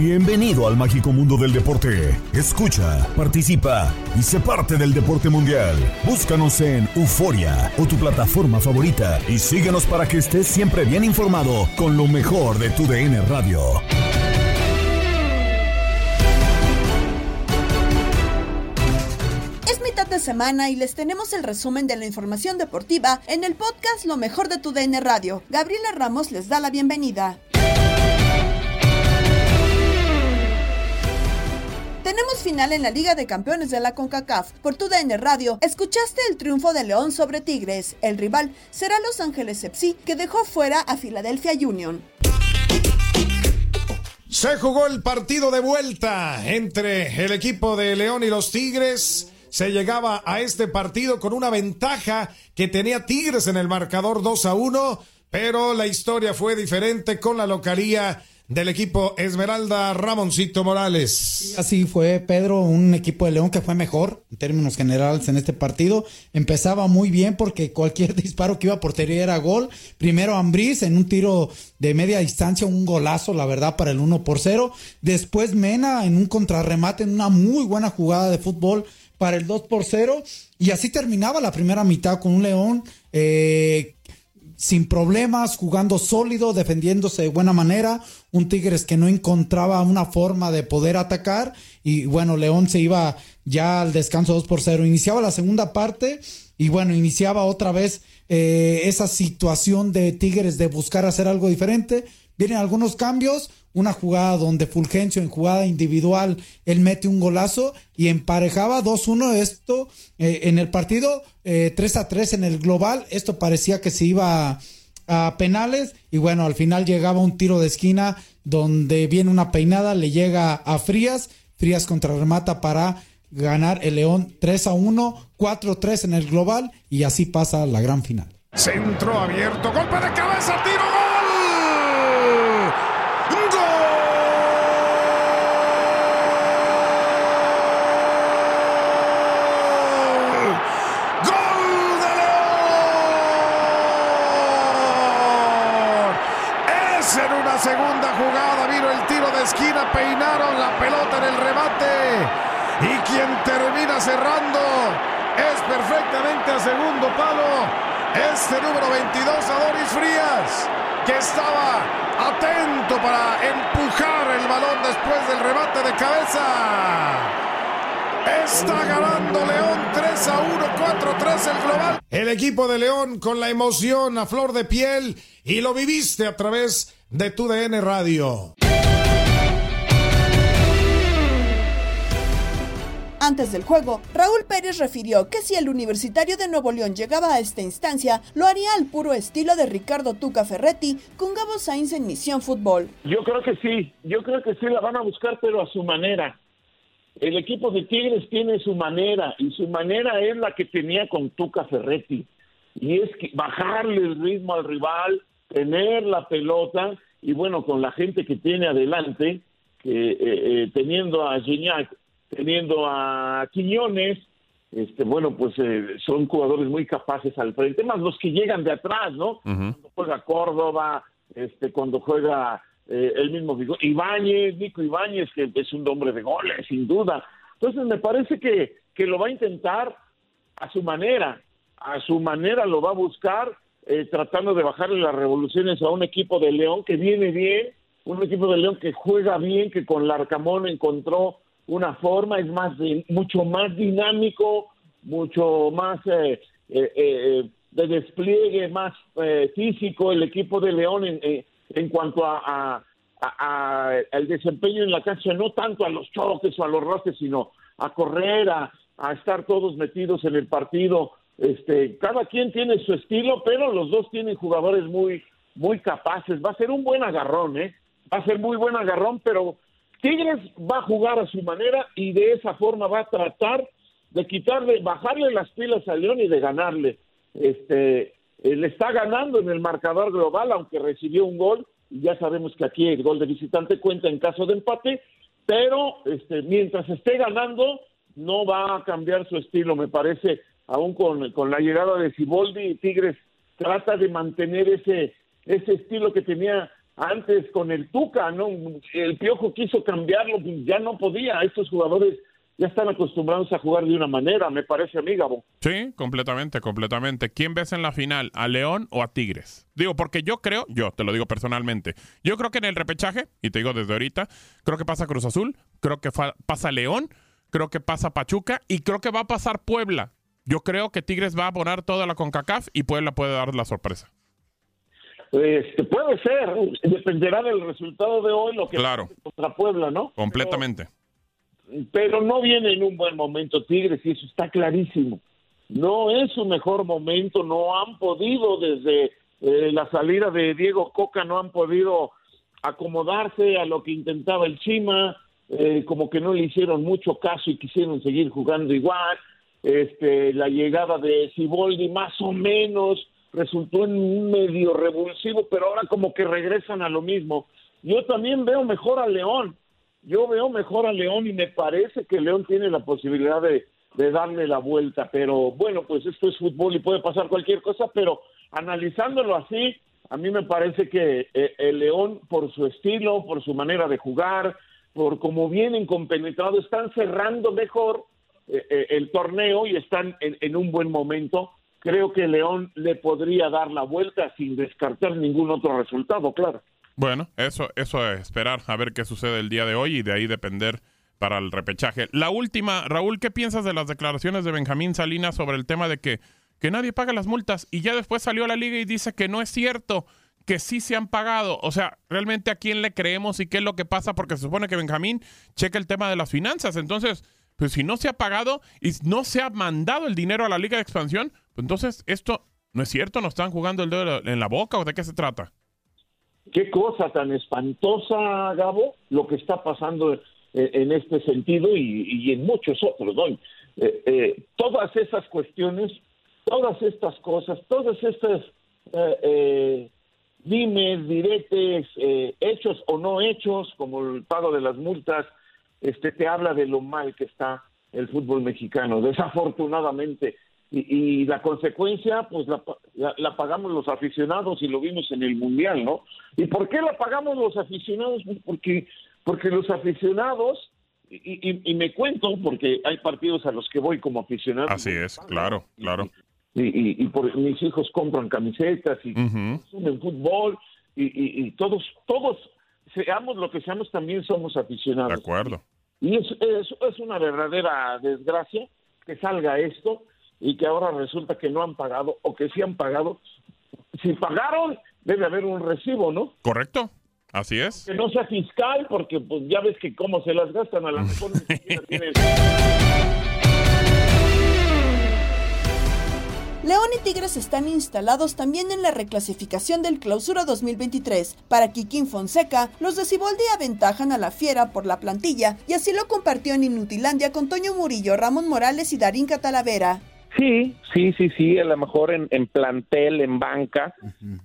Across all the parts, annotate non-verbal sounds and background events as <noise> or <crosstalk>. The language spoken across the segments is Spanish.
Bienvenido al mágico mundo del deporte. Escucha, participa y sé parte del deporte mundial. Búscanos en Euforia o tu plataforma favorita y síguenos para que estés siempre bien informado con lo mejor de tu DN Radio. Es mitad de semana y les tenemos el resumen de la información deportiva en el podcast Lo mejor de tu DN Radio. Gabriela Ramos les da la bienvenida. Tenemos final en la Liga de Campeones de la CONCACAF. Por tu DN Radio, escuchaste el triunfo de León sobre Tigres. El rival será Los Ángeles FC, que dejó fuera a Philadelphia Union. Se jugó el partido de vuelta entre el equipo de León y los Tigres. Se llegaba a este partido con una ventaja que tenía Tigres en el marcador 2 a 1, pero la historia fue diferente con la localía del equipo Esmeralda Ramoncito Morales. Así fue, Pedro, un equipo de León que fue mejor en términos generales en este partido. Empezaba muy bien porque cualquier <laughs> disparo que iba a portería era gol. Primero Ambriz en un tiro de media distancia, un golazo, la verdad, para el 1 por 0. Después Mena en un contrarremate, en una muy buena jugada de fútbol para el 2 por 0. Y así terminaba la primera mitad con un León eh, sin problemas, jugando sólido, defendiéndose de buena manera. Un Tigres que no encontraba una forma de poder atacar. Y bueno, León se iba ya al descanso 2 por 0. Iniciaba la segunda parte y bueno, iniciaba otra vez eh, esa situación de Tigres de buscar hacer algo diferente. Vienen algunos cambios. Una jugada donde Fulgencio en jugada individual, él mete un golazo y emparejaba 2-1 esto eh, en el partido, eh, 3 a 3 en el global. Esto parecía que se iba a, penales y bueno, al final llegaba un tiro de esquina donde viene una peinada, le llega a Frías, Frías contrarremata para ganar el León 3 a 1, 4 3 en el global y así pasa la gran final. Centro abierto, golpe de cabeza, tiro. ¡Gol de León! Es en una segunda jugada, vino el tiro de esquina, peinaron la pelota en el remate. Y quien termina cerrando es perfectamente a segundo palo. Este número 22, Adoris Frías, que estaba atento para empujar el balón después del remate de cabeza. Está ganando León 3 a 1, 4-3 el global. El equipo de León con la emoción a flor de piel y lo viviste a través de tu DN Radio. Antes del juego, Raúl Pérez refirió que si el Universitario de Nuevo León llegaba a esta instancia, lo haría al puro estilo de Ricardo Tuca Ferretti con Gabo Sainz en Misión Fútbol. Yo creo que sí, yo creo que sí la van a buscar, pero a su manera. El equipo de Tigres tiene su manera y su manera es la que tenía con Tuca Ferretti. Y es que bajarle el ritmo al rival, tener la pelota y bueno, con la gente que tiene adelante, eh, eh, teniendo a Gignac teniendo a Quiñones, este, bueno, pues eh, son jugadores muy capaces al frente, más los que llegan de atrás, ¿no? Cuando juega Córdoba, este, cuando juega eh, el mismo Ibáñez, Nico Ibáñez, que es un hombre de goles, sin duda. Entonces me parece que, que lo va a intentar a su manera, a su manera lo va a buscar, eh, tratando de bajarle las revoluciones a un equipo de León que viene bien, un equipo de León que juega bien, que con Larcamón encontró una forma, es más mucho más dinámico, mucho más eh, eh, eh, de despliegue, más físico el equipo de León en, en cuanto a, a, al desempeño en la cancha, no tanto a los choques o a los roces, sino a correr, a, a estar todos metidos en el partido. Este, cada quien tiene su estilo, pero los dos tienen jugadores muy, muy capaces. Va a ser un buen agarrón, ¿eh? Va a ser muy buen agarrón, pero Tigres va a jugar a su manera y de esa forma va a tratar de quitarle, bajarle las pilas a León y de ganarle. Este, le está ganando en el marcador global, aunque recibió un gol, ya sabemos que aquí el gol de visitante cuenta en caso de empate, pero este, mientras esté ganando, no va a cambiar su estilo, me parece, aún con, con la llegada de Ciboldi, Tigres trata de mantener ese, ese estilo que tenía antes con el Tuca, ¿no? El Piojo quiso cambiarlo, ya no podía. Estos jugadores ya están acostumbrados a jugar de una manera, me parece a mí, Gabo. Sí, completamente, completamente. ¿Quién ves en la final, a León o a Tigres? Digo, porque yo creo, yo te lo digo personalmente, yo creo que en el repechaje, y te digo desde ahorita, creo que pasa Cruz Azul, creo que pasa León, creo que pasa Pachuca y creo que va a pasar Puebla. Yo creo que Tigres va a poner toda la CONCACAF y Puebla puede dar la sorpresa. Este, puede ser, dependerá del resultado de hoy lo que claro. contra Puebla, ¿no? Completamente. Pero, no viene en un buen momento Tigres y eso está clarísimo. No es su mejor momento, no han podido desde eh, la salida de Diego Coca, no han podido acomodarse a lo que intentaba el Chima, eh, como que no le hicieron mucho caso y quisieron seguir jugando igual. Este, la llegada de Ciboldi más o menos resultó en un medio revulsivo, pero ahora como que regresan a lo mismo. Yo también veo mejor a León, yo veo mejor a León y me parece que León tiene la posibilidad de, darle la vuelta, pero bueno, pues esto es fútbol y puede pasar cualquier cosa, pero analizándolo así, a mí me parece que eh, el León, por su estilo, por su manera de jugar, por cómo vienen compenetrados, están cerrando mejor eh, eh, el torneo y están en un buen momento creo que León le podría dar la vuelta sin descartar ningún otro resultado, claro. Bueno, eso, eso es esperar a ver qué sucede el día de hoy y de ahí depender para el repechaje. La última, Raúl, ¿qué piensas de las declaraciones de Benjamín Salinas sobre el tema de que, que nadie paga las multas y ya después salió a la liga y dice que no es cierto, que sí se han pagado? O sea, ¿realmente a quién le creemos y qué es lo que pasa? Porque se supone que Benjamín checa el tema de las finanzas. Entonces, pues si no se ha pagado y no se ha mandado el dinero a la liga de expansión, entonces, ¿esto no es cierto? ¿No están jugando el dedo en la boca o de qué se trata? Qué cosa tan espantosa, Gabo, lo que está pasando en este sentido y, en muchos otros. ¿no? Eh, eh, todas esas cuestiones, todas estas cosas, todas estas eh, dimes, diretes, hechos o no hechos, como el pago de las multas, este te habla de lo mal que está el fútbol mexicano. Desafortunadamente, y, la consecuencia, pues la, la, pagamos los aficionados y lo vimos en el Mundial, ¿no? ¿Y por qué la pagamos los aficionados? Pues porque, porque los aficionados, y, y, me cuento, porque hay partidos a los que voy como aficionado. Así es, claro, claro. Y, y, por, mis hijos compran camisetas y consumen fútbol y, y, todos, todos, seamos lo que seamos, también somos aficionados. De acuerdo. Y es, es, es una verdadera desgracia que salga esto y que ahora resulta que no han pagado o que sí han pagado. Si pagaron, debe haber un recibo, ¿no? Correcto. Así es. Que no sea fiscal, porque pues ya ves que cómo se las gastan a la mejor <laughs> León y Tigres están instalados también en la reclasificación del Clausura 2023. Para Kikín Fonseca, los de Ciboldi aventajan a la Fiera por la plantilla y así lo compartió en Inutilandia con Toño Murillo, Ramón Morales y Darín Catalavera. Sí, sí, sí, sí, a lo mejor en, en plantel, en banca,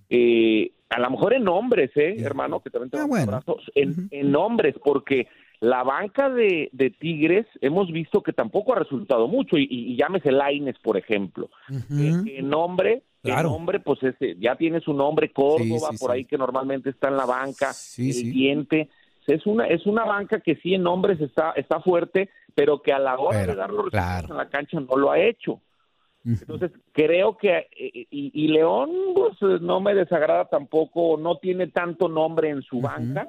eh, a lo mejor en nombres, ¿eh, hermano? Que también te mando un abrazo. En, en nombres, porque la banca de, de Tigres hemos visto que tampoco ha resultado mucho, y, llámese Laines, por ejemplo. En nombre, en Claro. nombre, pues ese, ya tiene su nombre, Córdoba, Sí, sí, por sí. ahí que normalmente está en la banca, el diente. Es una, es una banca que sí en nombres está, está fuerte, pero que a la hora de dar los resultados claro. en la cancha no lo ha hecho. Entonces, creo que, eh, y, y León, pues no me desagrada tampoco, no tiene tanto nombre en su banca,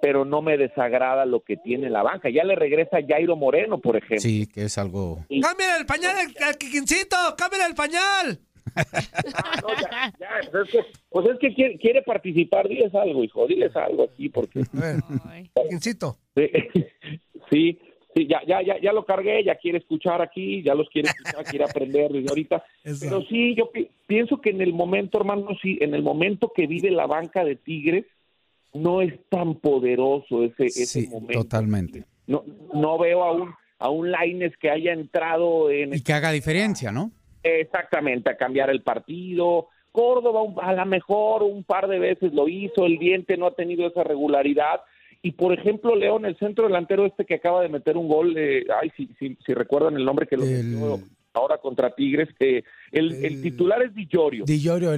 pero no me desagrada lo que tiene la banca. Ya le regresa Jairo Moreno, por ejemplo. Sí, que es algo... ¡Cámbiale el pañal al, al Quiquincito! ¡Cámbiale el pañal! Ya, pues es que, pues es que quiere, quiere participar, diles algo, hijo, diles algo aquí, porque... Quiquincito. Sí, <laughs> sí, sí, ya, ya, ya, ya lo cargué, ya quiere escuchar aquí, ya los quiere escuchar, quiere aprender desde ahorita. <laughs> Pero sí, yo pi- pienso que en el momento, hermano, sí, en el momento que vive la banca de Tigres, no es tan poderoso ese, ese Sí, momento. totalmente. No, no veo a un, a un Laines que haya entrado en Y que haga diferencia, ¿no? Exactamente, a cambiar el partido. Córdoba a lo mejor un par de veces lo hizo, el diente no ha tenido esa regularidad. Y por ejemplo, León, el centro delantero este que acaba de meter un gol, eh, ay, si, si, si recuerdan el nombre que lo metió ahora contra Tigres, que el, el titular es Di Llorio. Di Llorio,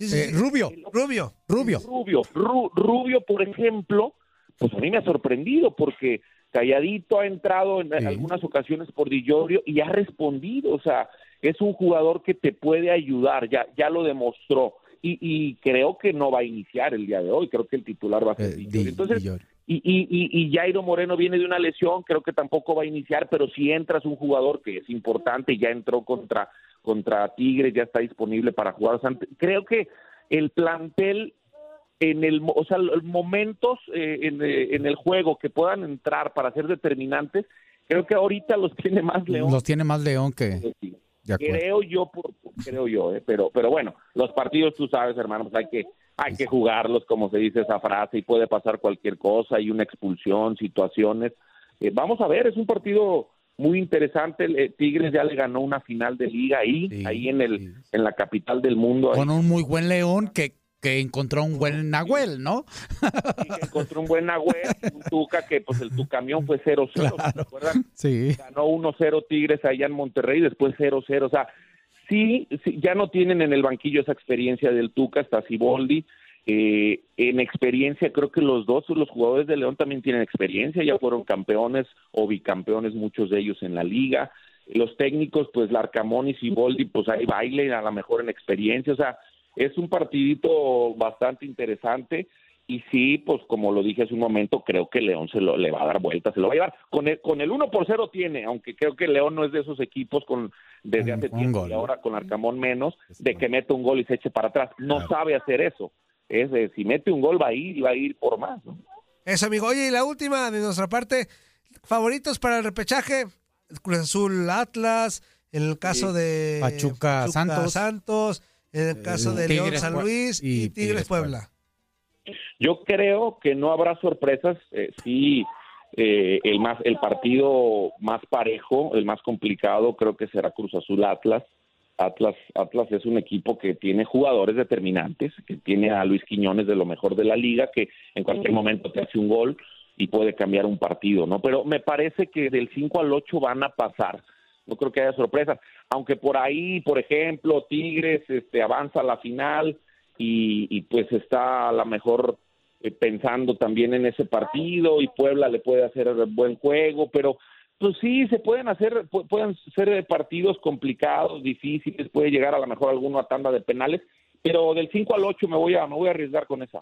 eh, Rubio. Rubio. Rubio. Rubio, Ru- Rubio, por ejemplo, pues a mí me ha sorprendido porque Calladito ha entrado en algunas ocasiones por Di Llorio y ha respondido, o sea, es un jugador que te puede ayudar, ya, ya lo demostró. Y, y creo que no va a iniciar el día de hoy, creo que el titular va a ser Llorio. Entonces, y, y, y, y Jairo Moreno viene de una lesión, creo que tampoco va a iniciar, pero si entras un jugador que es importante, ya entró contra, contra Tigres, ya está disponible para jugar. O sea, creo que el plantel en el, o sea, los momentos eh, en, eh, en el juego que puedan entrar para ser determinantes, creo que ahorita los tiene más León. Los tiene más León que... De. Creo yo, por- creo yo, eh, pero, pero bueno, los partidos, tú sabes, hermano, pues hay que, hay que jugarlos, como se dice esa frase, y puede pasar cualquier cosa, hay una expulsión, situaciones. Eh, vamos a ver, es un partido muy interesante. El, eh, Tigres ya le ganó una final de liga ahí, ahí en el, en la capital del mundo. ahí. Con un muy buen León que, que encontró un buen Nahuel, ¿no? encontró un buen Agüero, un Tuca que pues el tu camión fue 0-0, ¿se acuerdan? Sí. Ganó 1-0 Tigres allá en Monterrey, después 0-0, o sea, sí, sí, ya no tienen en el banquillo esa experiencia del Tuca, está Siboldi, eh, en experiencia creo que los dos, los jugadores de León también tienen experiencia, ya fueron campeones o bicampeones muchos de ellos en la liga, los técnicos pues Larcamón y Siboldi pues ahí bailen a lo mejor en experiencia, o sea, es un partidito bastante interesante y sí, pues como lo dije hace un momento, creo que León se lo le va a dar vuelta, se lo va a llevar. Con el, con el 1 por 0 tiene, aunque creo que León no es de esos equipos con desde hace tiempo y ahora con Arcamón menos, de que mete un gol y se eche para atrás. No sabe hacer eso. Es de, si mete un gol va a ir y va a ir por más. ¿no? Eso, amigo. Oye, y la última de nuestra parte, favoritos para el repechaje, Cruz Azul Atlas, en el caso Sí. de Pachuca, Santos. Santos, en el caso de Tigres, León San Pue- Luis y, y Tigres, Tigres, Puebla. Yo creo que no habrá sorpresas. eh, sí, eh, el más el partido más parejo, el más complicado, creo que será Cruz Azul Atlas. Atlas Atlas es un equipo que tiene jugadores determinantes, que tiene a Luis Quiñones de lo mejor de la liga, que en cualquier momento te hace un gol y puede cambiar un partido, ¿no? Pero me parece que del 5 al 8 van a pasar. No creo que haya sorpresas, aunque por ahí, por ejemplo, Tigres este avanza a la final y, y pues está a lo mejor eh, pensando también en ese partido y Puebla le puede hacer buen juego, pero pues sí, se pueden hacer, pu- pueden ser eh, partidos complicados, difíciles, puede llegar a lo mejor alguno a tanda de penales, pero del 5 al 8 me voy a, me voy a arriesgar con esa.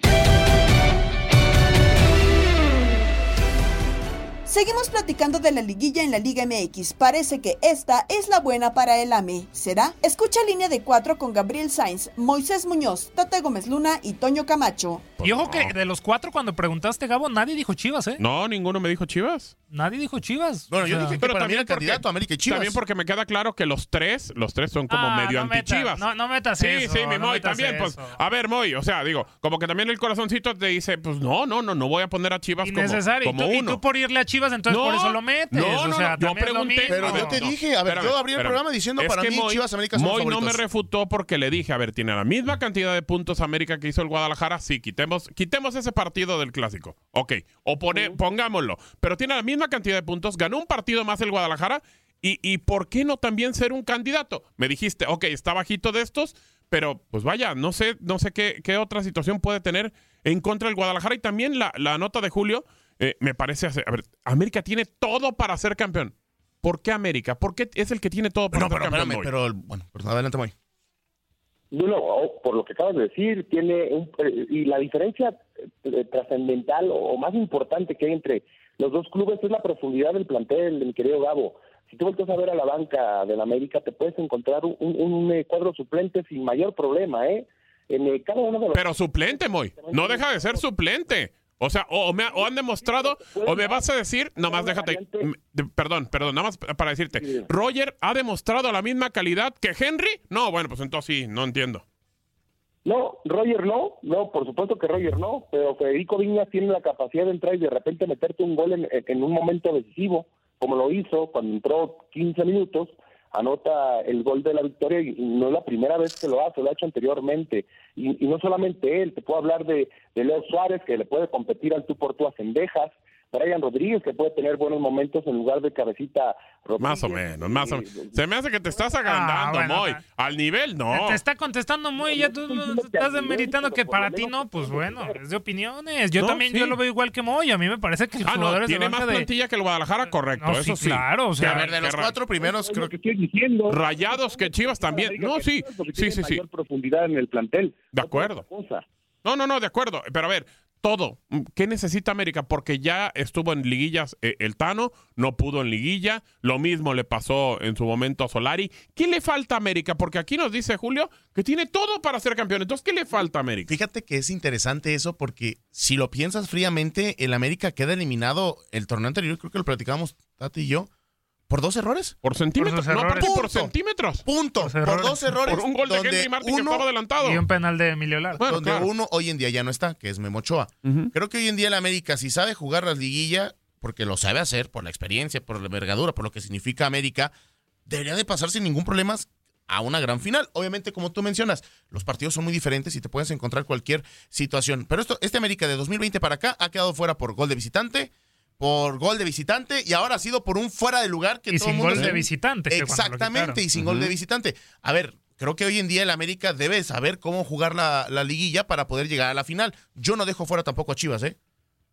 Seguimos platicando de la liguilla en la Liga MX. Parece que esta es la buena para el AME. ¿Será? Escucha línea de cuatro con Gabriel Sainz, Moisés Muñoz, Tate Gómez Luna y Toño Camacho. Y ojo que de los cuatro, cuando preguntaste, Gabo, nadie dijo Chivas, ¿eh? No, ninguno me dijo Chivas. Nadie dijo Chivas. Bueno, O yo sea, dije que para mí era candidato a América y Chivas. También porque me queda claro que los tres, los tres son como Ah, medio no anti-Chivas. no- no metas sí, eso, Sí, mi no Moy, también, pues, a ver, Moy, o sea, digo, como que también el corazoncito te dice, pues no, no, no, no voy a poner a Chivas como, Innecesario. como y, tú, y uno. tú por irle a Chivas, entonces No, por eso lo metes. No, no, o sea, no, yo también pregunté. Pero yo te dije, a ver, yo abrí el programa diciendo para mí Chivas América son Moy no me refutó porque le dije, a ver, tiene la misma cantidad de puntos América que hizo el Guadalajara, sí, quitemos, quitemos ese partido del clásico. Ok, o pone- pongámoslo. Pero tiene la misma cantidad de puntos, ganó un partido más el Guadalajara, y, y ¿por qué no también ser un candidato? Me dijiste, ok, está bajito de estos, pero pues vaya, no sé, no sé qué, qué otra situación puede tener en contra del Guadalajara. Y también la, la nota de Julio, eh, me parece, hace- a ver, América tiene todo para ser campeón. ¿Por qué América? ¿Por qué es el que tiene todo para No, ser pero campeón? espérame, hoy? pero bueno, pues adelante, Moy. No, no, oh, por lo que acabas de decir, tiene un, eh, y la diferencia eh, trascendental o, más importante que hay entre los dos clubes es la profundidad del plantel, mi querido Gabo. Si tú vuelves a ver a la banca del América, te puedes encontrar un, un- eh, cuadro suplente sin mayor problema, ¿eh? En cada uno de los Pero suplente, Moy. No deja de ser suplente. O sea, o, o me, ha- o han demostrado, o me vas a decir, nomás déjate, perdón, perdón, nada más para decirte, Roger ha demostrado la misma calidad que Henry. No, bueno, pues entonces sí, no entiendo. No, Roger no, no, por supuesto que Roger no, pero Federico Viñas tiene la capacidad de entrar y de repente meterte un gol en, en un momento decisivo, como lo hizo cuando entró 15 minutos, anota el gol de la victoria y no es la primera vez que lo hace, lo ha hecho anteriormente. Y, y no solamente él, te puedo hablar de, de Leo Suárez, que le puede competir al tú por tú a Brian Rodríguez, que puede tener buenos momentos en lugar de cabecita Rodríguez. Más o menos, más o menos. Se me hace que te estás agrandando, bueno, Moy. Al nivel, no. Te está contestando muy, ya tú estás demeritando que para ti no, pues bueno, es de opiniones. Yo No, también, sí. yo lo veo igual que Moy. A mí me parece que los Ah, no, tiene más de- plantilla que el Guadalajara, correcto, No, eso sí, sí. claro, o sea, a ver, de los cuatro primeros, creo que estoy diciendo. Rayados que Chivas también. No, sí, sí, sí, sí. profundidad en el plantel. De acuerdo. No, no, no, de acuerdo. Pero a ver, todo. ¿Qué necesita América? Porque ya estuvo en liguillas eh, el Tano, no pudo en liguilla. Lo mismo le pasó en su momento a Solari. ¿Qué le falta a América? Porque aquí nos dice Julio que tiene todo para ser campeón. Entonces, ¿qué le falta a América? Fíjate que es interesante eso porque si lo piensas fríamente, el América queda eliminado el torneo anterior, creo que lo platicábamos Tati y yo, por dos errores. Por centímetros. sus No, por centímetros. Punto. Por Por dos errores. Por un gol de Henry Martin que estaba adelantado. Y un penal de Emilio Lara. Bueno, donde claro. uno hoy en día ya no está, que es Memo Ochoa. Creo que hoy en día el América, si sabe jugar la liguilla, porque lo sabe hacer, por la experiencia, por la envergadura, por lo que significa América, debería de pasar sin ningún problema a una gran final. Obviamente, como tú mencionas, los partidos son muy diferentes y te puedes encontrar cualquier situación. Pero esto, este América de 2020 para acá ha quedado fuera por gol de visitante, por gol de visitante y ahora ha sido por un fuera de lugar que Y todo sin el mundo gol se- de visitante, Exactamente, y sin gol de visitante. A ver, creo que hoy en día el América debe saber cómo jugar la, la liguilla para poder llegar a la final. Yo no dejo fuera tampoco a Chivas, ¿eh?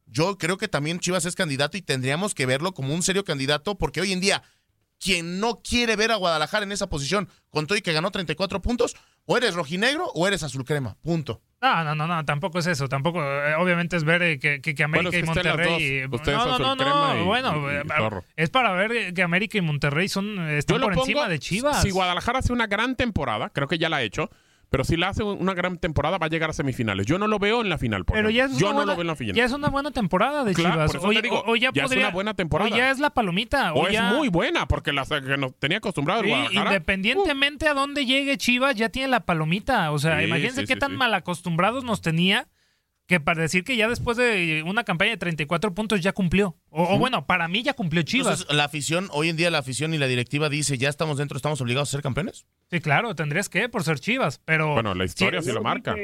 Yo creo que también Chivas es candidato y tendríamos que verlo como un serio candidato porque hoy en día quien no quiere ver a Guadalajara en esa posición con todo y que ganó 34 puntos, o eres rojinegro o eres azul crema, punto. No, no, no, no, tampoco es eso. Tampoco, eh, obviamente es ver eh, que, que, que América Bueno, es que y Monterrey. dos. Ustedes no, no, azul no, no. y- bueno, y- y eh, es para ver que América y Monterrey son eh, Yo están lo por pongo, encima de Chivas. Si Guadalajara hace una gran temporada, creo que ya la ha hecho, pero si la hace una gran temporada va a llegar a semifinales. Yo no lo veo en la final. por Pero ya es, Yo no buena, lo veo en la final. ya es una buena temporada de Claro, Chivas. por eso o, te digo, o- o ya, ya es una buena temporada. O ya es la palomita. O, O, es ya, muy buena, porque la que nos tenía acostumbrado el Guadalajara. independientemente a dónde llegue Chivas, ya tiene la palomita. O sea, Sí, imagínense sí, qué tan mal acostumbrados nos tenía que para decir que ya después de una campaña de 34 puntos ya cumplió. O, o bueno, para mí ya cumplió Chivas. Entonces, la afición, hoy en día la afición y la directiva dice, ya estamos dentro, estamos obligados a ser campeones. Sí, claro, tendrías que por ser Chivas, pero... Bueno, la historia sí, lo marca.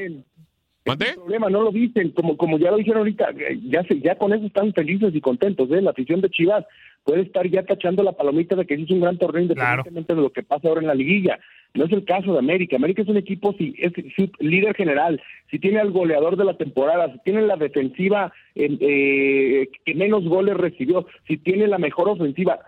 ¿Mande? problema, no lo dicen, como como ya lo dijeron ahorita, ya se, ya con eso están felices y contentos, ¿eh? La afición de Chivas puede estar ya tachando la palomita de que es un gran torneo independientemente de lo que pasa ahora en la liguilla. No es el caso de América. América es un equipo, si es líder general, si tiene al goleador de la temporada, si tiene la defensiva eh, eh, que menos goles recibió, si tiene la mejor ofensiva,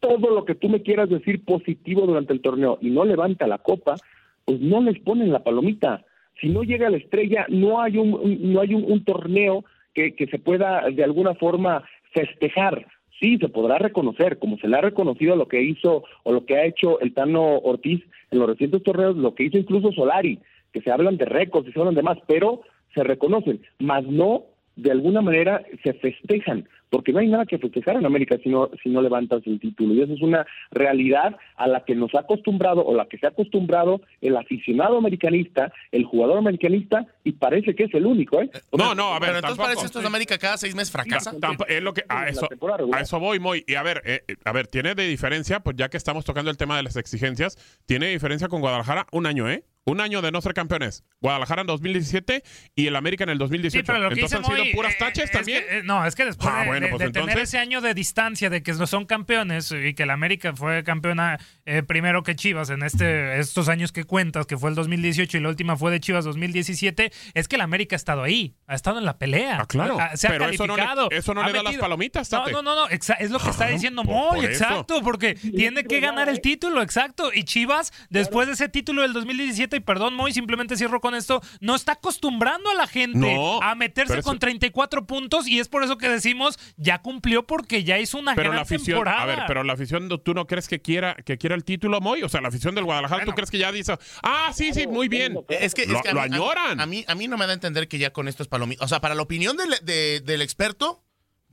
todo lo que tú me quieras decir positivo durante el torneo y no levanta la copa, pues no les ponen la palomita. Si no llega la estrella, no hay un, un- no hay un, un torneo que, que se pueda de alguna forma festejar. Sí, se podrá reconocer, como se le ha reconocido lo que hizo o lo que ha hecho el Tano Ortiz en los recientes torneos, lo que hizo incluso Solari, que se hablan de récords y se hablan de más, pero se reconocen, más no de alguna manera se festejan, porque no hay nada que festejar en América si no, si no levantas el título. Y eso es una realidad a la que nos ha acostumbrado o la que se ha acostumbrado el aficionado americanista, el jugador americanista, y parece que es el único. ¿eh? No, no, a ver, entonces tampoco. parece esto de América cada seis meses fracasa. Es lo que, a, eso, a eso voy, Moy. Y a ver, eh, eh, a ver, tiene de diferencia, pues ya que estamos tocando el tema de las exigencias, tiene diferencia con Guadalajara un año, ¿eh? Un año de no ser campeones. Guadalajara en 2017 y el América en el 2018. Sí, pero lo que Entonces han sido Moy, puras eh, taches es también. que, eh, no, es que después Ah, de, bueno, pues de tener ese año de distancia de que no son campeones y que el América fue campeona eh, primero que Chivas en este estos años que cuentas, que fue el 2018 y la última fue de Chivas 2017, es que el América ha estado ahí, ha estado en la pelea. Ah, claro. Ha- se ha Pero eso no le- calificado. eso no le da las palomitas, No, Tate. no, no, no, exa- es lo que está diciendo Moy, por eso. exacto, porque tiene que ganar el título, exacto. Y Chivas, después de ese título del 2017, y perdón, Moy, simplemente cierro con esto, no está acostumbrando a la gente No, a meterse con 34 puntos y es por eso que decimos ya cumplió porque ya hizo una Pero gran la afición, temporada. a ver, pero la afición, ¿tú no crees que quiera que quiera el título, Moy? O sea, la afición del Guadalajara, ¿tú crees que ya dice, ah, sí, sí, muy bien? Es que, es lo, que a lo mí- a- añoran. A, mí, a mí no me da a entender que ya con esto es palomita. O sea, para la opinión del, de- del experto,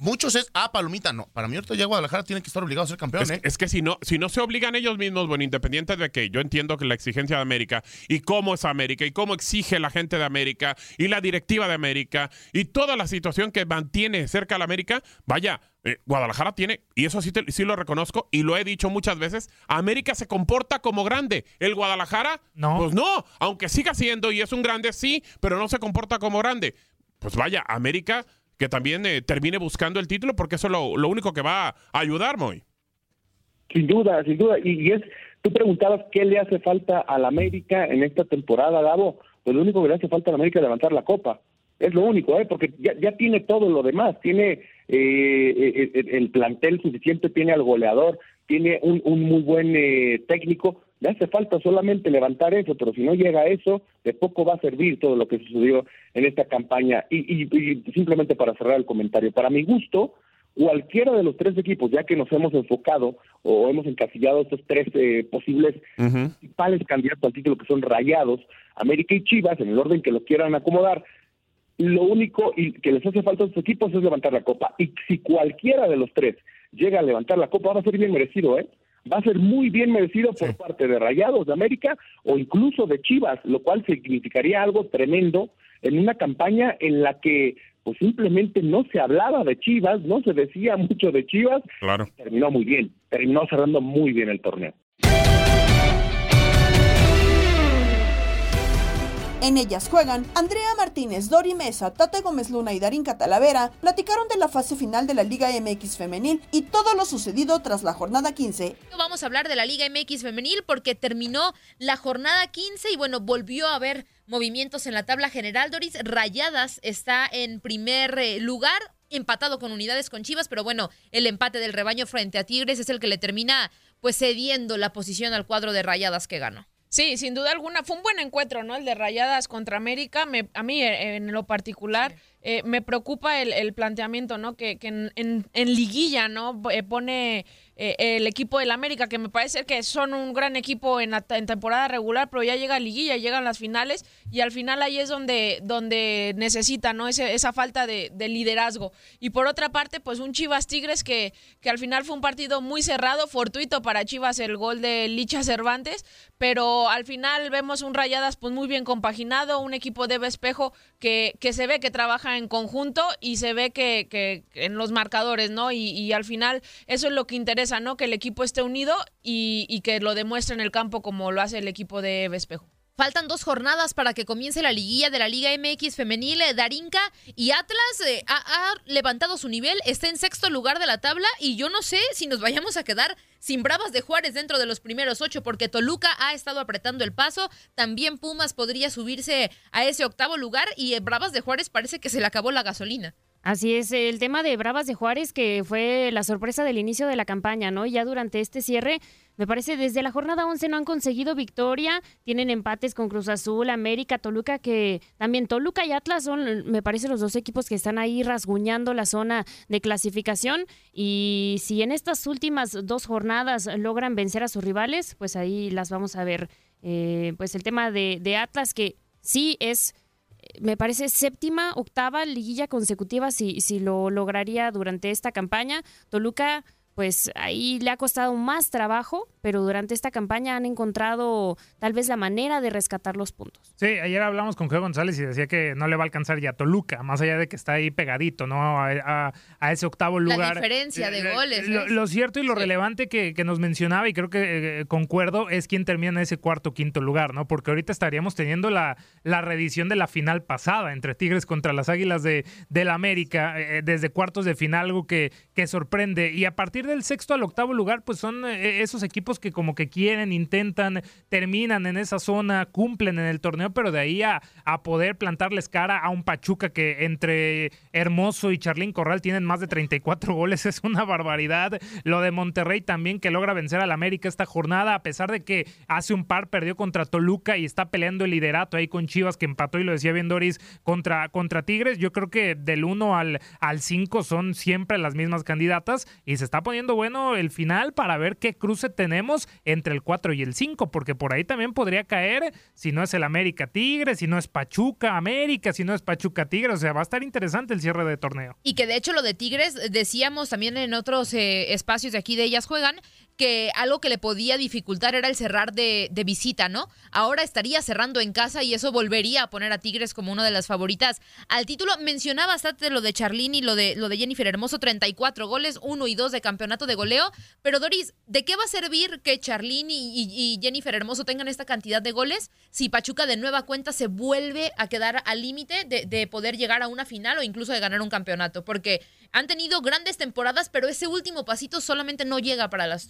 muchos es, ah, palomita. No, para mí ahorita ya Guadalajara tiene que estar obligado a ser campeón, Es, ¿eh? es que si no, si no se obligan ellos mismos, bueno, independiente de que yo entiendo que la exigencia de América y cómo es América y cómo exige la gente de América y la directiva de América y toda la situación que mantiene cerca a la América, vaya, eh, Guadalajara tiene, y eso sí, te- sí lo reconozco y lo he dicho muchas veces, América se comporta como grande. El Guadalajara, no. pues no, aunque siga siendo y es un grande, sí, pero no se comporta como grande. Pues vaya, América que también eh, termine buscando el título porque eso es lo, único que va a ayudar, Moy. Sin duda, sin duda. Y, y es, tú preguntabas qué le hace falta al América en esta temporada, Gabo. Pues lo único que le hace falta al América es levantar la copa. Es lo único, ¿eh? Porque ya, tiene todo lo demás. Tiene eh, eh, eh, el plantel suficiente, tiene al goleador, tiene un, un muy buen eh, técnico. Le hace falta solamente levantar eso, pero si no llega a eso, de poco va a servir todo lo que sucedió en esta campaña. Y, y- y simplemente para cerrar el comentario, para mi gusto, cualquiera de los tres equipos, ya que nos hemos enfocado o hemos encasillado estos tres eh, posibles principales candidatos al título que son Rayados, América y Chivas, en el orden que lo quieran acomodar, lo único y que les hace falta a estos equipos es levantar la copa. Y si cualquiera de los tres llega a levantar la copa, va a ser bien merecido, ¿eh? Va a ser muy bien merecido por parte de Rayados de América o incluso de Chivas, lo cual significaría algo tremendo en una campaña en la que pues simplemente no se hablaba de Chivas, no se decía <laughs> mucho de Chivas, Claro. terminó muy bien, terminó cerrando muy bien el torneo. En ellas juegan Andrea Martínez, Dori Mesa, Tate Gómez Luna y Darín Catalavera platicaron de la fase final de la Liga MX femenil y todo lo sucedido tras la jornada 15. Vamos a hablar de la Liga MX femenil porque terminó la jornada 15 y bueno, volvió a haber movimientos en la tabla general. Doris Rayadas está en primer eh, lugar, empatado con unidades con Chivas, pero bueno, el empate del rebaño frente a Tigres es el que le termina pues cediendo la posición al cuadro de Rayadas que ganó. Sí, sin duda alguna. Fue un buen encuentro, ¿no? El de Rayadas contra América. Me- a mí, eh, en lo particular, eh, me preocupa el, planteamiento, ¿no? Que, en, liguilla, ¿no? Eh, pone eh, el equipo del América, que me parece que son un gran equipo en, la, temporada regular, pero ya llega liguilla, llegan las finales y al final ahí es donde, donde necesita, ¿no? Ese, esa falta de, de liderazgo. Y por otra parte, pues un Chivas Tigres que, que al final fue un partido muy cerrado, fortuito para Chivas el gol de Licha Cervantes, pero al final vemos un Rayadas pues muy bien compaginado, un equipo de Espejo que, que se ve que trabaja en conjunto y se ve que, en los marcadores, ¿no? Y, al final eso es lo que interesa, ¿no? Que el equipo esté unido y, que lo demuestre en el campo como lo hace el equipo de Espejo. Faltan dos jornadas para que comience la liguilla de la Liga MX femenil. Eh, Darinka y Atlas eh, ha levantado su nivel, está en sexto lugar de la tabla y yo no sé si nos vayamos a quedar sin Bravas de Juárez dentro de los primeros ocho porque Toluca ha estado apretando el paso. También Pumas podría subirse a ese octavo lugar y eh, Bravas de Juárez parece que se le acabó la gasolina. Así es, el tema de Bravas de Juárez, que fue la sorpresa del inicio de la campaña, ¿no? Ya durante este cierre, me parece desde la jornada 11 no han conseguido victoria, tienen empates con Cruz Azul, América, Toluca, que también Toluca y Atlas son, me parece, los dos equipos que están ahí rasguñando la zona de clasificación. Y si en estas últimas dos jornadas logran vencer a sus rivales, pues ahí las vamos a ver. Eh, pues el tema de, de Atlas, que sí es me parece séptima, octava liguilla consecutiva si, si lo lograría durante esta campaña. Toluca pues ahí le ha costado más trabajo, pero durante esta campaña han encontrado tal vez la manera de rescatar los puntos. Sí, ayer hablamos con Geo González y decía que no le va a alcanzar ya Toluca, más allá de que está ahí pegadito, ¿no? A, ese octavo lugar. La diferencia de goles. Lo, lo cierto y lo relevante que, que nos mencionaba, y creo que eh, concuerdo, es quién termina en ese cuarto quinto lugar, ¿no? Porque ahorita estaríamos teniendo la, la reedición de la final pasada entre Tigres contra las Águilas de, del América, eh, desde cuartos de final, algo que, que sorprende. Y a partir del sexto al octavo lugar, pues son eh, esos equipos que como que quieren, intentan, terminan en esa zona, cumplen en el torneo, pero de ahí a, poder plantarles cara a un Pachuca que entre Hermoso y Charlín Corral tienen más de 34 goles, <laughs> es una barbaridad. Lo de Monterrey también que logra vencer al América esta jornada, a pesar de que hace un par perdió contra Toluca y está peleando el liderato ahí con Chivas que empató y lo decía bien Doris contra, contra Tigres. Yo creo que del 1 al, al 5 son siempre las mismas candidatas y se está poniendo bueno el final para ver qué cruce tenemos entre el 4 y el 5, porque por ahí también podría caer si no es el América Tigre, si no es Pachuca América, si no es Pachuca Tigre, o sea, va a estar interesante el cierre de torneo. Y que de hecho lo de Tigres, decíamos también en otros eh, espacios de aquí de ellas juegan, que algo que le podía dificultar era el cerrar de, de, visita, ¿no? Ahora estaría cerrando en casa y eso volvería a poner a Tigres como una de las favoritas al título. Mencionaba bastante lo de Charlín y lo de, lo de Jennifer Hermoso, 34 goles, 1 y 2 de campeonato de goleo. Pero Doris, ¿de qué va a servir que Charlín y, y, Jennifer Hermoso tengan esta cantidad de goles si Pachuca de nueva cuenta se vuelve a quedar al límite de, de poder llegar a una final o incluso de ganar un campeonato? Porque han tenido grandes temporadas, pero ese último pasito solamente no llega para las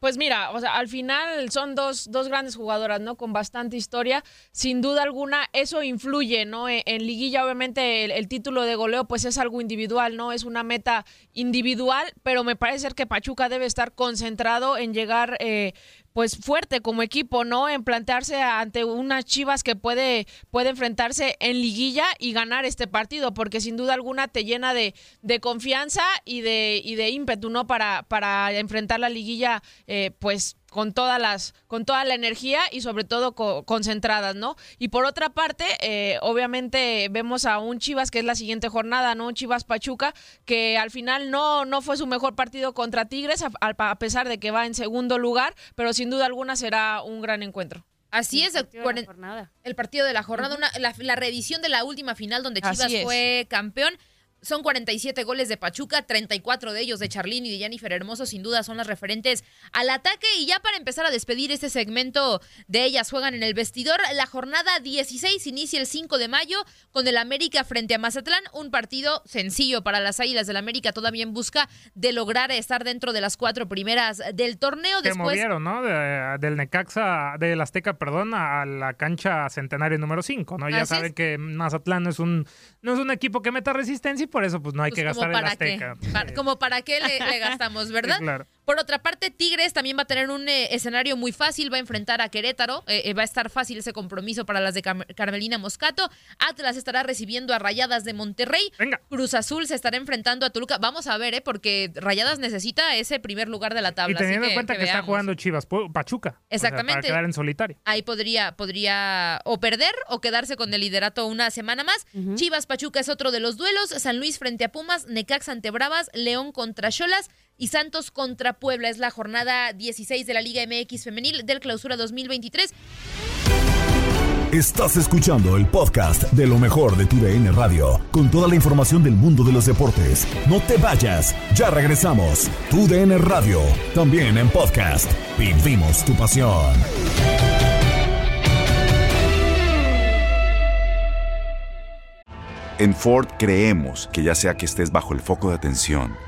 Pues mira, o sea, al final son dos, dos grandes jugadoras, ¿no? Con bastante historia. Sin duda alguna, eso influye, ¿no? En, en liguilla, obviamente, el, el, título de goleo, pues es algo individual, ¿no? Es una meta individual, pero me parece ser que Pachuca debe estar concentrado en llegar, eh, pues fuerte como equipo, ¿no? En plantearse ante unas Chivas que puede, puede enfrentarse en liguilla y ganar este partido, porque sin duda alguna te llena de, de confianza y de, y de ímpetu, ¿no? Para, para enfrentar la liguilla, eh, pues con todas las con toda la energía y sobre todo co concentradas no y por otra parte eh, obviamente vemos a un Chivas que es la siguiente jornada no un Chivas Pachuca que al final no no fue su mejor partido contra Tigres a, a pesar de que va en segundo lugar pero sin duda alguna será un gran encuentro. Así es, el partido, de la el partido de la jornada, una, la, la, reedición de la última final donde Chivas fue campeón. Son 47 goles de Pachuca, 34 de ellos de Charlín y de Jennifer Hermoso, sin duda son las referentes al ataque. Y ya para empezar a despedir este segmento de ellas juegan en el vestidor, la jornada 16 inicia el 5 de mayo con el América frente a Mazatlán, un partido sencillo para las Águilas del América, todavía en busca de lograr estar dentro de las cuatro primeras del torneo. Que Después... movieron, ¿no? De, del Necaxa, del Azteca, perdón, a la cancha centenario número 5, ¿no? Ya Así saben es. que Mazatlán no es un, no es un equipo que meta resistencia por eso pues no hay pues que gastar para el Azteca. Qué, para, como para qué le, le <laughs> gastamos, ¿verdad? Sí, claro. Por otra parte, Tigres también va a tener un eh, escenario muy fácil, va a enfrentar a Querétaro, eh, va a estar fácil ese compromiso para las de Car Carmelina Moscato. Atlas estará recibiendo a Rayadas de Monterrey. Venga. Cruz Azul se estará enfrentando a Toluca. Vamos a ver, eh, porque Rayadas necesita ese primer lugar de la tabla. Y teniendo en cuenta que, que está jugando Chivas Pachuca. Exactamente. O sea, para quedar en solitario. Ahí podría, podría o perder o quedarse con el liderato una semana más. Uh -huh. Chivas Pachuca es otro de los duelos. San Luis frente a Pumas, Necaxa ante Bravas, León contra Cholas y Santos contra Puebla. Es la jornada 16 de la Liga MX Femenil del Clausura 2023. Estás escuchando el podcast de lo mejor de tu DN Radio, con toda la información del mundo de los deportes. No te vayas, ya regresamos. Tu DN Radio, también en podcast. Vivimos tu pasión. En Ford creemos que ya sea que estés bajo el foco de atención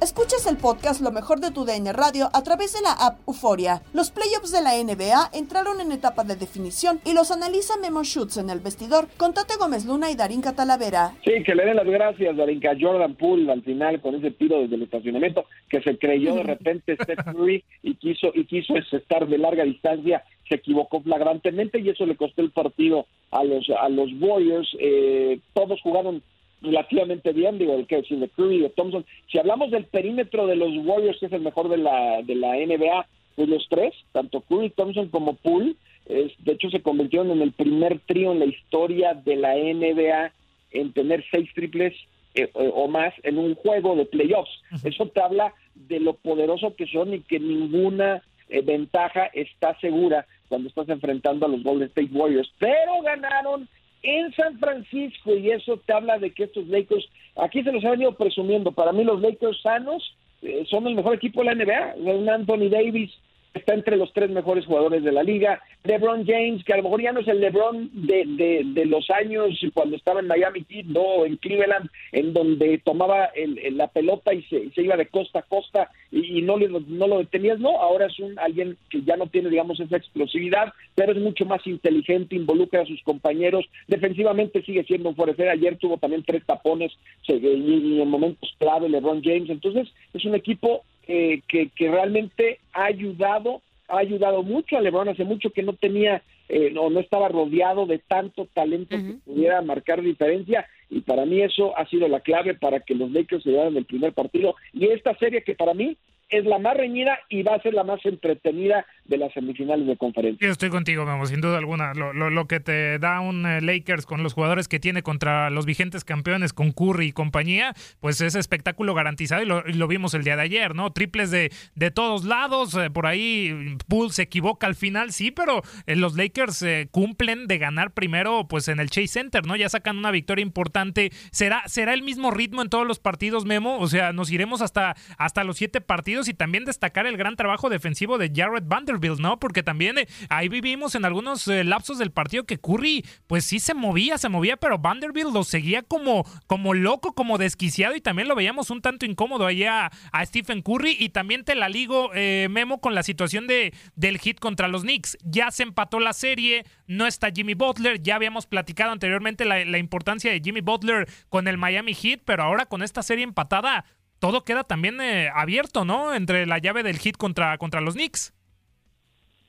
Escuchas el podcast Lo mejor de tu DN Radio a través de la app Euforia. Los playoffs de la NBA entraron en etapa de definición y los analiza Memo Schutz en el vestidor con Tate Gómez Luna y Darinka Talavera. Sí, que le den las gracias, Darinka Jordan Poole al final con ese tiro desde el estacionamiento que se creyó de repente Steph Curry y quiso y quiso estar de larga distancia se equivocó flagrantemente y eso le costó el partido a los a los Warriors. Eh, todos jugaron relativamente bien, digo, el que de Curry, de Thompson. Si hablamos del perímetro de los Warriors, que es el mejor de la, de la NBA, pues los tres, tanto Curry, Thompson como Poole, es, de hecho se convirtieron en el primer trío en la historia de la NBA en tener seis triples eh, o más en un juego de playoffs. Eso te habla de lo poderoso que son y que ninguna eh, ventaja está segura cuando estás enfrentando a los Golden State Warriors. Pero ganaron en San Francisco y eso te habla de que estos Lakers, aquí se los ha venido presumiendo, para mí los Lakers sanos eh, son el mejor equipo de la NBA, un Anthony Davis está entre los tres mejores jugadores de la liga. LeBron James, que a lo mejor ya no es el LeBron de, de, de los años cuando estaba en Miami Heat, no, en Cleveland, en donde tomaba el, la pelota y se, se, iba de costa a costa y, y no, le, no lo detenías, no, ahora es un alguien que ya no tiene, digamos, esa explosividad, pero es mucho más inteligente, involucra a sus compañeros, defensivamente sigue siendo un forefer, ayer tuvo también tres tapones en momentos clave LeBron James, entonces es un equipo eh, que, que realmente ha ayudado, ha ayudado mucho a LeBron, hace mucho que no tenía eh, no, no estaba rodeado de tanto talento que pudiera marcar diferencia. Y para mí eso ha sido la clave para que los Lakers se llevaran el primer partido. Y esta serie que para mí es la más reñida y va a ser la más entretenida de las semifinales de conferencia. Yo estoy contigo, vamos, sin duda alguna. Lo, lo, lo que te da un eh, Lakers con los jugadores que tiene contra los vigentes campeones, con Curry y compañía, pues es espectáculo garantizado y lo, y lo vimos el día de ayer, ¿no? Triples de, de todos lados, eh, por ahí Poole se equivoca al final, sí, pero eh, los Lakers cumplen de ganar primero pues en el Chase Center, ¿no? Ya sacan una victoria importante. ¿Será, será el mismo ritmo en todos los partidos, Memo? O sea, nos iremos hasta, hasta los siete partidos y también destacar el gran trabajo defensivo de Jared Vanderbilt, ¿no? Porque también eh, ahí vivimos en algunos eh, lapsos del partido que Curry, pues sí se movía, se movía, pero Vanderbilt lo seguía como, como loco, como desquiciado y también lo veíamos un tanto incómodo allá a Stephen Curry y también te la ligo, eh, Memo, con la situación de, del hit contra los Knicks. Ya se empató la serie, no está Jimmy Butler, ya habíamos platicado anteriormente la, la importancia de Jimmy Butler con el Miami Heat, pero ahora con esta serie empatada, todo queda también eh, abierto, ¿no? Entre la llave del hit contra, contra los Knicks.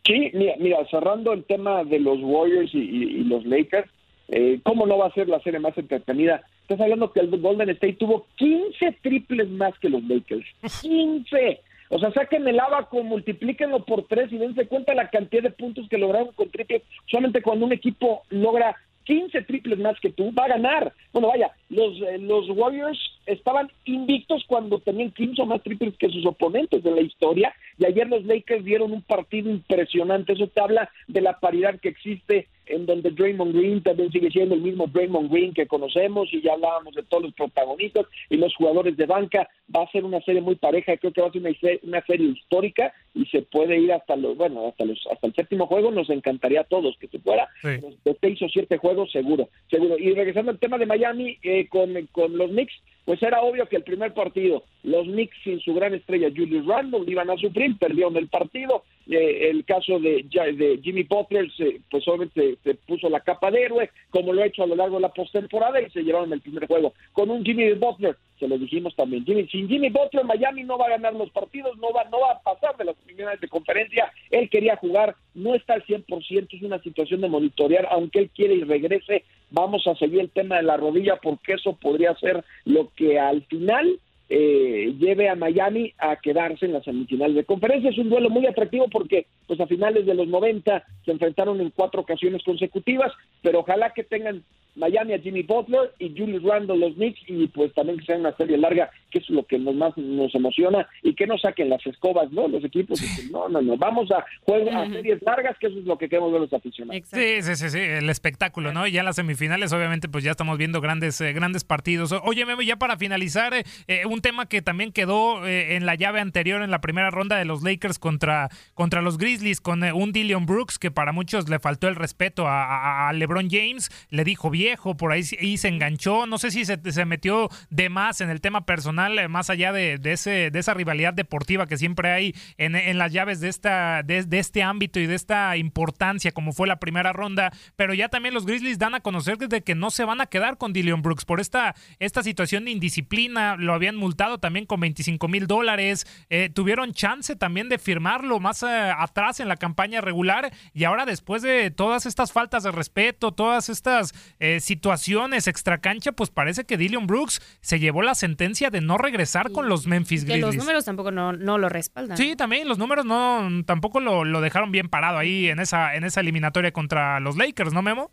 Sí, mira, mira, cerrando el tema de los Warriors y, los Lakers, eh, ¿cómo no va a ser la serie más entretenida? Estás hablando que el Golden State tuvo 15 triples más que los Lakers. 15. O sea, saquen el abaco, multiplíquenlo por tres y dense cuenta la cantidad de puntos que lograron con triples. Solamente cuando un equipo logra 15 triples más que tú, va a ganar. Bueno, vaya, los, eh, los Warriors estaban invictos cuando tenían 15 o más triples que sus oponentes de la historia y ayer los Lakers dieron un partido impresionante. Eso te habla de la paridad que existe en donde Draymond Green también sigue siendo el mismo Draymond Green que conocemos y ya hablábamos de todos los protagonistas y los jugadores de banca. Va a ser una serie muy pareja, creo que va a ser una, una serie histórica y se puede ir hasta los, bueno, hasta los, hasta el séptimo juego. Nos encantaría a todos que se fuera. Sí. De seis o siete juegos, seguro, seguro. Y regresando al tema de Miami eh, con, con los Knicks, pues era obvio que el primer partido, los Knicks sin su gran estrella Julius Randle iban a sufrir, perdieron el partido. Eh, el caso de, de Jimmy Butler, se, pues obviamente se, puso la capa de héroe, como lo ha hecho a lo largo de la postemporada, y se llevaron el primer juego. Con un Jimmy Butler, se lo dijimos también, Jimmy, sin Jimmy Butler, Miami no va a ganar los partidos, no va, no va a pasar de las finales de conferencia. Él quería jugar, no está al 100%, es una situación de monitorear, aunque él quiere y regrese, vamos a seguir el tema de la rodilla, porque eso podría ser lo que al final eh, lleve a Miami a quedarse en las semifinales de conferencia. Es un duelo muy atractivo porque pues a finales de los 90 se enfrentaron en cuatro ocasiones consecutivas, pero ojalá que tengan Miami a Jimmy Butler y Julius Randle los Knicks y pues también que sea una serie larga, que es lo que nos más nos emociona y que no saquen las escobas, ¿no? Los equipos dicen, no, no, no, vamos a juegos a series largas, que eso es lo que queremos ver los aficionados. Sí, sí, sí, sí, el espectáculo, ¿no? Y ya en las semifinales, obviamente, pues ya estamos viendo grandes, eh, grandes partidos. Oye, Memo, ya para finalizar, eh, eh, un tema que también quedó eh, en la llave anterior, en la primera ronda de los Lakers contra, contra los Grizzlies, con eh, un Dillion Brooks, que para muchos le faltó el respeto a, LeBron James, le dijo viejo, por ahí, y se enganchó. No sé si se, se metió de más en el tema personal, eh, más allá de, de ese, de esa rivalidad deportiva que siempre hay en, en las llaves de, esta, de, de este ámbito y de esta importancia, como fue la primera ronda. Pero ya también los Grizzlies dan a conocer de que no se van a quedar con Dillion Brooks por esta, esta situación de indisciplina. Lo habían multado también con 25 mil dólares. Eh, tuvieron chance también de firmarlo más eh, atrás en la campaña regular. Y ahora, después de todas estas faltas de respeto, todas estas eh, situaciones extracancha, pues parece que Dillion Brooks se llevó la sentencia de no regresar con los Memphis Que Grizzlies. los números tampoco no, no lo respaldan. Sí, también los números no tampoco lo, lo dejaron bien parado ahí en esa en esa eliminatoria contra los Lakers, ¿no, Memo?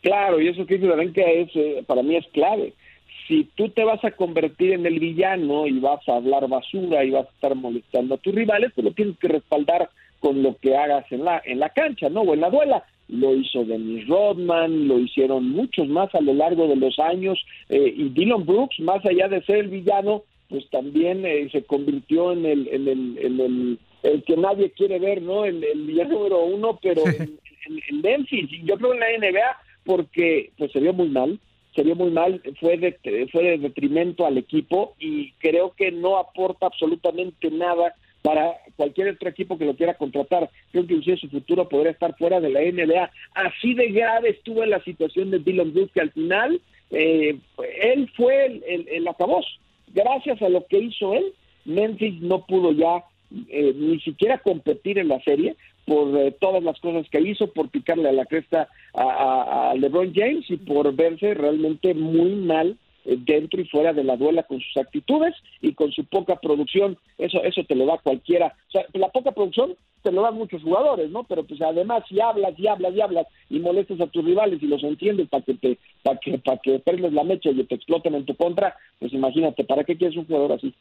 Claro, y eso que dice Lorenca es, eh, para mí es clave. Si tú te vas a convertir en el villano y vas a hablar basura y vas a estar molestando a tus rivales, pues lo tienes que respaldar con lo que hagas en la, en la cancha, ¿no? O en la duela. Lo hizo Dennis Rodman, lo hicieron muchos más a lo largo de los años, eh, y Dylan Brooks, más allá de ser el villano, pues también eh, se convirtió en el, en el, en el, el que nadie quiere ver, ¿no? El, el villano número uno, pero en, en, en Memphis, y yo creo en la NBA, porque pues se vio muy mal, se vio muy mal, fue de, fue de detrimento al equipo y creo que no aporta absolutamente nada para cualquier otro equipo que lo quiera contratar. Creo que inclusive su futuro podría estar fuera de la NBA. Así de grave estuvo la situación de Dylan Brooks que al final eh, él fue el, el, el. Gracias a lo que hizo él, Memphis no pudo ya eh, ni siquiera competir en la serie por eh, todas las cosas que hizo, por picarle a la cresta a, LeBron James y por verse realmente muy mal eh, dentro y fuera de la duela con sus actitudes y con su poca producción. Eso eso te lo da cualquiera. O sea, la poca producción te lo dan muchos jugadores, ¿no? Pero pues además si hablas y hablas y hablas y molestas a tus rivales y los entiendes para que te para que para que perdes la mecha y te exploten en tu contra, pues imagínate, ¿para qué quieres un jugador así?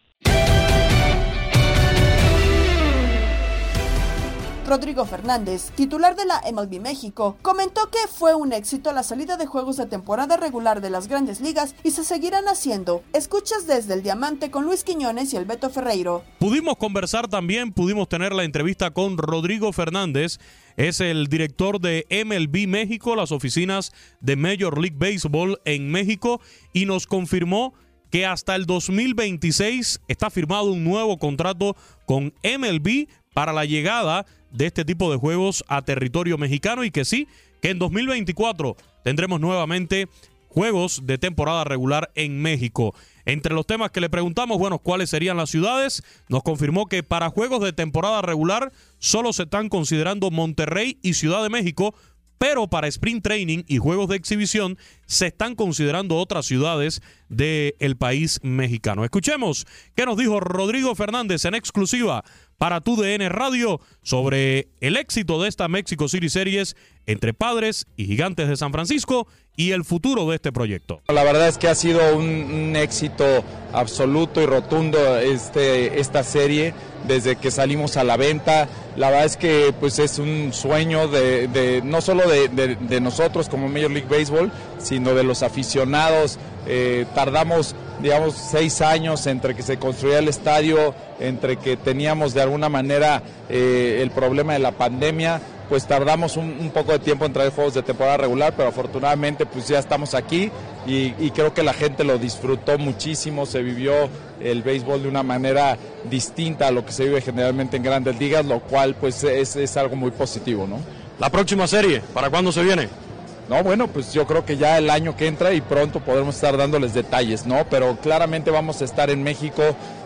Rodrigo Fernández, titular de la MLB México, comentó que fue un éxito la salida de juegos de temporada regular de las grandes ligas y se seguirán haciendo. Escuchas desde el Diamante con Luis Quiñones y el Beto Ferreiro. Pudimos conversar también, pudimos tener la entrevista con Rodrigo Fernández, es el director de MLB México, las oficinas de Major League Baseball en México, y nos confirmó que hasta el 2026 está firmado un nuevo contrato con MLB para la llegada de este tipo de juegos a territorio mexicano y que sí, que en 2024 tendremos nuevamente juegos de temporada regular en México. Entre los temas que le preguntamos, bueno, ¿cuáles serían las ciudades? Nos confirmó que para juegos de temporada regular solo se están considerando Monterrey y Ciudad de México, pero para sprint training y juegos de exhibición se están considerando otras ciudades del país mexicano. Escuchemos qué nos dijo Rodrigo Fernández en exclusiva para tu DN Radio sobre el éxito de esta Mexico City Series entre Padres y Gigantes de San Francisco y el futuro de este proyecto. La verdad es que ha sido un, éxito absoluto y rotundo este, esta serie desde que salimos a la venta. La verdad es que pues es un sueño de, no solo de nosotros como Major League Baseball, sino de los aficionados. Eh, tardamos, digamos, seis años entre que se construía el estadio, entre que teníamos de alguna manera eh, el problema de la pandemia pues tardamos un, poco de tiempo en traer juegos de temporada regular, pero afortunadamente pues ya estamos aquí y, y creo que la gente lo disfrutó muchísimo, se vivió el béisbol de una manera distinta a lo que se vive generalmente en grandes ligas, lo cual pues es, es algo muy positivo, ¿no? La próxima serie, ¿para cuándo se viene? No, bueno, pues yo creo que ya el año que entra y pronto podremos estar dándoles detalles, ¿no? Pero claramente vamos a estar en México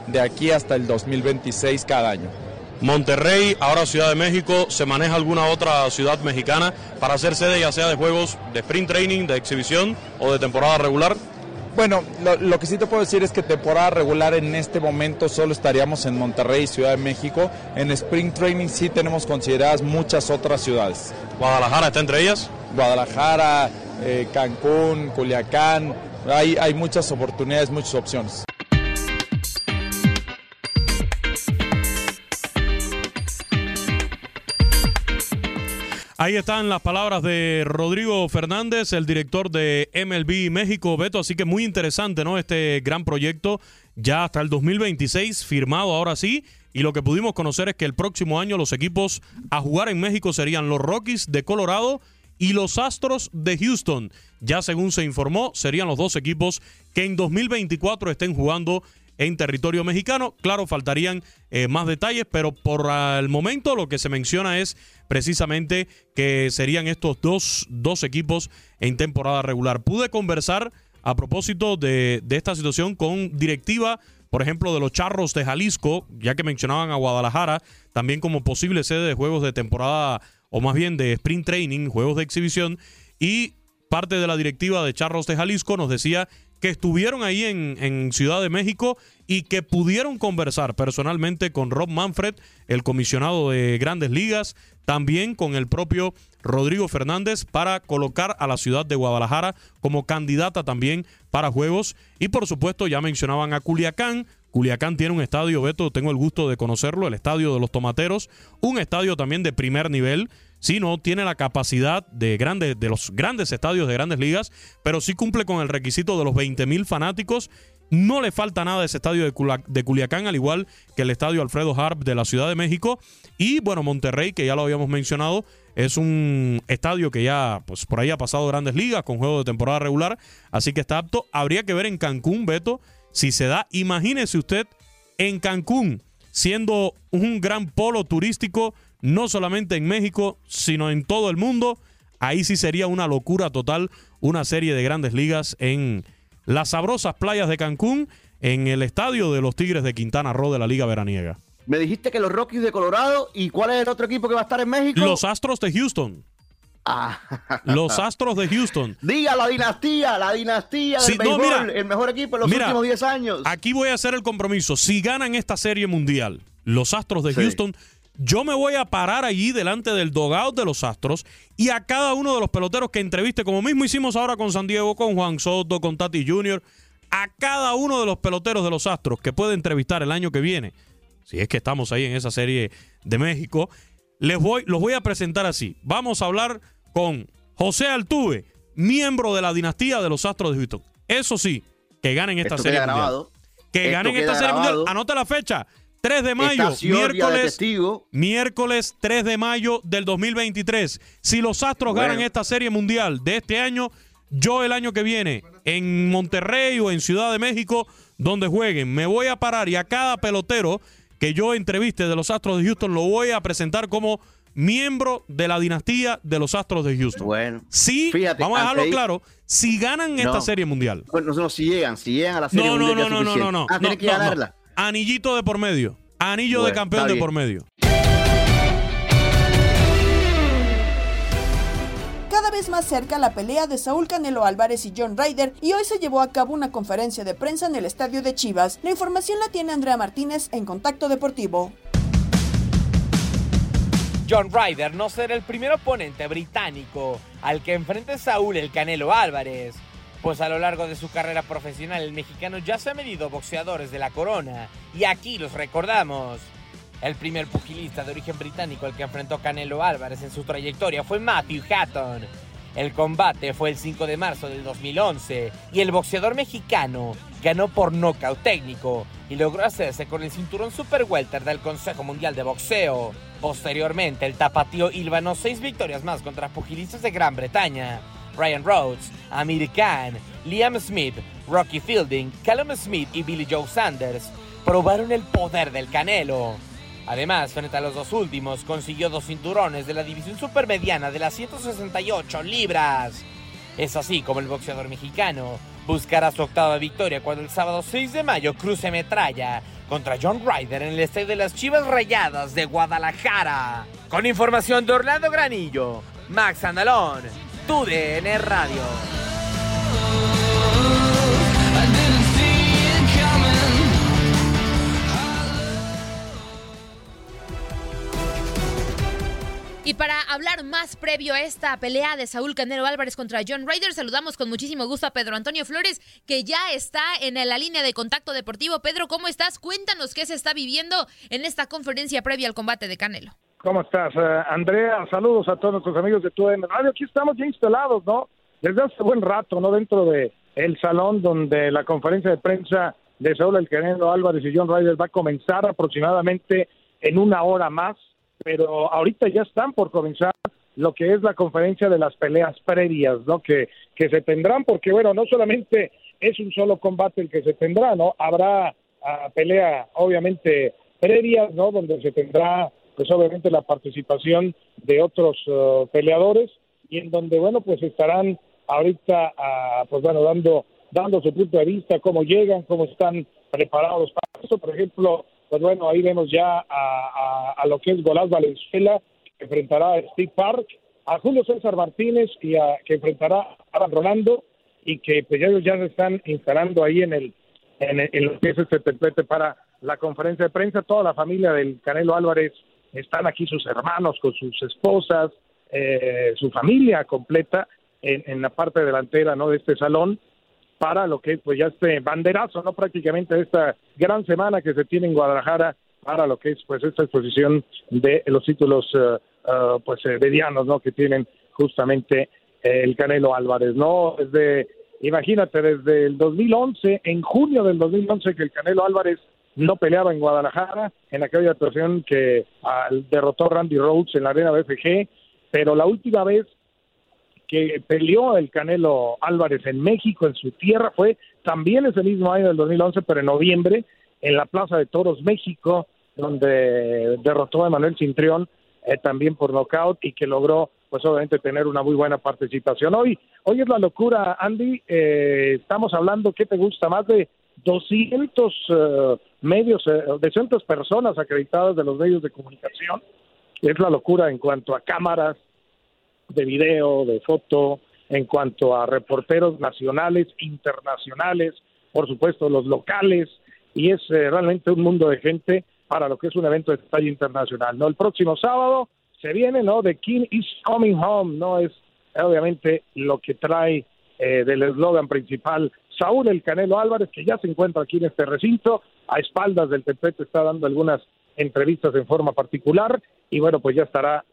de aquí hasta el 2026 cada año. Monterrey, ahora Ciudad de México, ¿se maneja alguna otra ciudad mexicana para hacer sede ya sea de juegos de sprint training, de exhibición o de temporada regular? Bueno, lo, lo que sí te puedo decir es que temporada regular en este momento solo estaríamos en Monterrey, Ciudad de México. En Spring Training sí tenemos consideradas muchas otras ciudades. ¿Guadalajara está entre ellas? Guadalajara, eh, Cancún, Culiacán. Hay, hay muchas oportunidades, muchas opciones. Ahí están las palabras de Rodrigo Fernández, el director de MLB México, Beto. Así que muy interesante, ¿no? Este gran proyecto ya hasta el 2026, firmado ahora sí. Y lo que pudimos conocer es que el próximo año los equipos a jugar en México serían los Rockies de Colorado y los Astros de Houston. Ya según se informó, serían los dos equipos que en 2024 estén jugando en territorio mexicano. Claro, faltarían eh, más detalles, pero por el momento lo que se menciona es precisamente que serían estos dos, dos equipos en temporada regular. Pude conversar a propósito de, de esta situación con directiva por ejemplo, de los Charros de Jalisco, ya que mencionaban a Guadalajara, también como posible sede de juegos de temporada, o más bien de sprint training, juegos de exhibición, y parte de la directiva de Charros de Jalisco nos decía que estuvieron ahí en, Ciudad de México y que pudieron conversar personalmente con Rob Manfred, el comisionado de grandes ligas, también con el propio Rodrigo Fernández para colocar a la ciudad de Guadalajara como candidata también para juegos. Y por supuesto ya mencionaban a Culiacán. Culiacán tiene un estadio, Beto, tengo el gusto de conocerlo, el estadio de los Tomateros, un estadio también de primer nivel. Sí, no tiene la capacidad de, de los grandes estadios de grandes ligas, pero sí cumple con el requisito de los 20 mil fanáticos. No le falta nada a ese estadio de, Culiacán, al igual que el estadio Alfredo Harp de la Ciudad de México. Y bueno, Monterrey, que ya lo habíamos mencionado, es un estadio que ya, pues por ahí ha pasado grandes ligas con juegos de temporada regular, así que está apto. Habría que ver en Cancún, Beto, si se da. Imagínese usted en Cancún, siendo un gran polo turístico no solamente en México, sino en todo el mundo. Ahí sí sería una locura total una serie de grandes ligas en las sabrosas playas de Cancún, en el estadio de los Tigres de Quintana Roo de la Liga Veraniega. Me dijiste que los Rockies de Colorado, ¿y cuál es el otro equipo que va a estar en México? Los Astros de Houston. Ah. Los Astros de Houston. Diga la dinastía, la dinastía del Sí, no, béisbol, mira. el mejor equipo en los Mira, últimos 10 años. Aquí voy a hacer el compromiso. Si ganan esta serie mundial, los Astros de Sí. Houston, yo me voy a parar allí delante del dogout de los Astros y a cada uno de los peloteros que entreviste, como mismo hicimos ahora con San Diego, con Juan Soto, con Tati Jr., a cada uno de los peloteros de los Astros que puede entrevistar el año que viene, si es que estamos ahí en esa serie de México, les voy, los voy a presentar así. Vamos a hablar con José Altuve, miembro de la dinastía de los Astros de Houston. Eso sí, que ganen esta Esto serie mundial. Que Esto ganen esta serie mundial. Anota la fecha. 3 de mayo, de miércoles, miércoles 3 de mayo del 2023. Si los Astros Bueno. ganan esta serie mundial de este año, yo el año que viene en Monterrey o en Ciudad de México, donde jueguen, me voy a parar y a cada pelotero que yo entreviste de los Astros de Houston lo voy a presentar como miembro de la dinastía de los Astros de Houston. Bueno, Sí, fíjate, vamos a dejarlo claro, si ganan esta No. serie mundial. Bueno, no, si llegan, si llegan a la serie No, no, mundial no, no, no, no, suficiente. no. Ah, no, que no, no. ganarla. Anillito de por medio. Anillo de campeón de por medio. Cada vez más cerca la pelea de Saúl Canelo Álvarez y John Ryder y hoy se llevó a cabo una conferencia de prensa en el estadio de Chivas. La información la tiene Andrea Martínez en Contacto Deportivo. John Ryder no será el primer oponente británico al que enfrente Saúl el Canelo Álvarez, pues a lo largo de su carrera profesional el mexicano ya se ha medido boxeadores de la corona, y aquí los recordamos. El primer pugilista de origen británico al que enfrentó Canelo Álvarez en su trayectoria fue Matthew Hatton. El combate fue el 5 de marzo del 2011 y el boxeador mexicano ganó por nocaut técnico y logró hacerse con el cinturón Super Welter del Consejo Mundial de Boxeo. Posteriormente, el tapatío hilvanó seis victorias más contra pugilistas de Gran Bretaña. Ryan Rhodes, Amir Khan, Liam Smith, Rocky Fielding, Callum Smith y Billy Joe Sanders probaron el poder del Canelo. Además, frente a los dos últimos, consiguió dos cinturones de la división supermediana de las 168 libras. Es así como el boxeador mexicano buscará su octava victoria cuando el sábado 6 de mayo cruce metralla contra John Ryder en el estadio de las Chivas Rayadas de Guadalajara. Con información de Orlando Granillo, Max Andalón, TUDN Radio. Y para hablar más previo a esta pelea de Saúl Canelo Álvarez contra John Ryder, saludamos con muchísimo gusto a Pedro Antonio Flores, que ya está en la línea de contacto deportivo. Pedro, ¿cómo estás? Cuéntanos qué se está viviendo en esta conferencia previa al combate de Canelo. ¿Cómo estás, eh, Andrea? Saludos a todos nuestros amigos de tu Radio. Aquí estamos ya instalados, ¿no? Desde hace buen rato, ¿no? Dentro de el salón donde la conferencia de prensa de Saúl El Canelo Álvarez y John Ryder va a comenzar aproximadamente en una hora más pero ahorita ya están por comenzar lo que es la conferencia de las peleas previas, ¿no? Que, que se tendrán, porque bueno, no solamente es un solo combate el que se tendrá, ¿no? Habrá uh, pelea, obviamente, previas, ¿no? Donde se tendrá, pues obviamente, la participación de otros uh, peleadores y en donde, bueno, pues estarán ahorita, uh, pues bueno, dando, dando su punto de vista, cómo llegan, cómo están preparados para eso. Por ejemplo, pues bueno, ahí vemos ya a, lo que es Golás Valenzuela, que enfrentará a Steve Park, a Julio César Martínez y a, que enfrentará a Rolando y que pues ellos ya se están instalando ahí en el en, lo que es este templete para la conferencia de prensa. Toda la familia del Canelo Álvarez están aquí, sus hermanos con sus esposas, eh, su familia completa en, en, la parte delantera no de este salón para lo que pues ya este banderazo, ¿no? Prácticamente esta gran semana que se tiene en Guadalajara para lo que es pues esta exposición de los títulos uh, uh, pues eh, medianos, ¿no? Que tienen justamente el Canelo Álvarez, ¿no? Desde, imagínate, desde el 2011, en junio del 2011 que el Canelo Álvarez no peleaba en Guadalajara, en aquella actuación que uh, derrotó Randy Rhodes en la arena BFG, pero la última vez que peleó el Canelo Álvarez en México, en su tierra, fue también ese mismo año del 2011, pero en noviembre, en la Plaza de Toros, México, donde derrotó a Manuel Cintrión eh, también por nocaut y que logró, pues obviamente, tener una muy buena participación. Hoy, hoy es la locura, Andy. Eh, estamos hablando, ¿qué te gusta? Más de 200 uh, medios, uh, 200 personas acreditadas de los medios de comunicación. Es la locura en cuanto a cámaras, de video, de foto, en cuanto a reporteros nacionales, internacionales, por supuesto los locales, y es eh, realmente un mundo de gente para lo que es un evento de talla internacional. No, el próximo sábado se viene, ¿no? The King is coming home, no es obviamente lo que trae eh, del eslogan principal Saúl el Canelo Álvarez, que ya se encuentra aquí en este recinto, a espaldas del Tepete está dando algunas entrevistas en forma particular y bueno, pues ya estará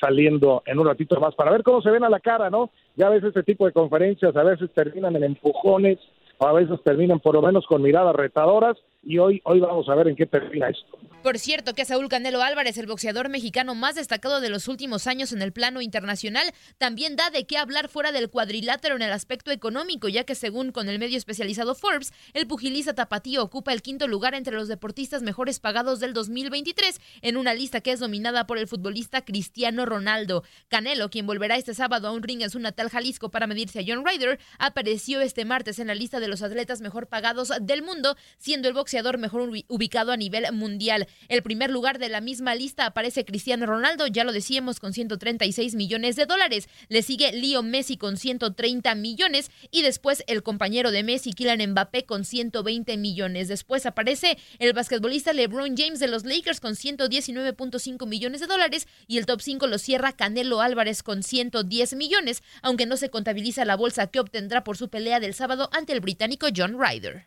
saliendo en un ratito más para ver cómo se ven a la cara, ¿no? Ya a veces este tipo de conferencias a veces terminan en empujones, o a veces terminan por lo menos con miradas retadoras y hoy, hoy vamos a ver en qué termina esto. Por cierto, que Saúl Canelo Álvarez, el boxeador mexicano más destacado de los últimos años en el plano internacional, también da de qué hablar fuera del cuadrilátero en el aspecto económico, ya que según con el medio especializado Forbes, el pugilista tapatío ocupa el quinto lugar entre los deportistas mejores pagados del 2023 en una lista que es dominada por el futbolista Cristiano Ronaldo. Canelo, quien volverá este sábado a un ring en su natal Jalisco para medirse a John Ryder, apareció este martes en la lista de los atletas mejor pagados del mundo, siendo el boxeador mejor ubicado a nivel mundial. El primer lugar de la misma lista aparece Cristiano Ronaldo, ya lo decíamos, con 136 millones de dólares. Le sigue Leo Messi con 130 millones y después el compañero de Messi, Kylian Mbappé, con 120 millones. Después aparece el basquetbolista LeBron James de los Lakers con 119.5 millones de dólares y el top 5 lo cierra Canelo Álvarez con 110 millones, aunque no se contabiliza la bolsa que obtendrá por su pelea del sábado ante el británico John Ryder.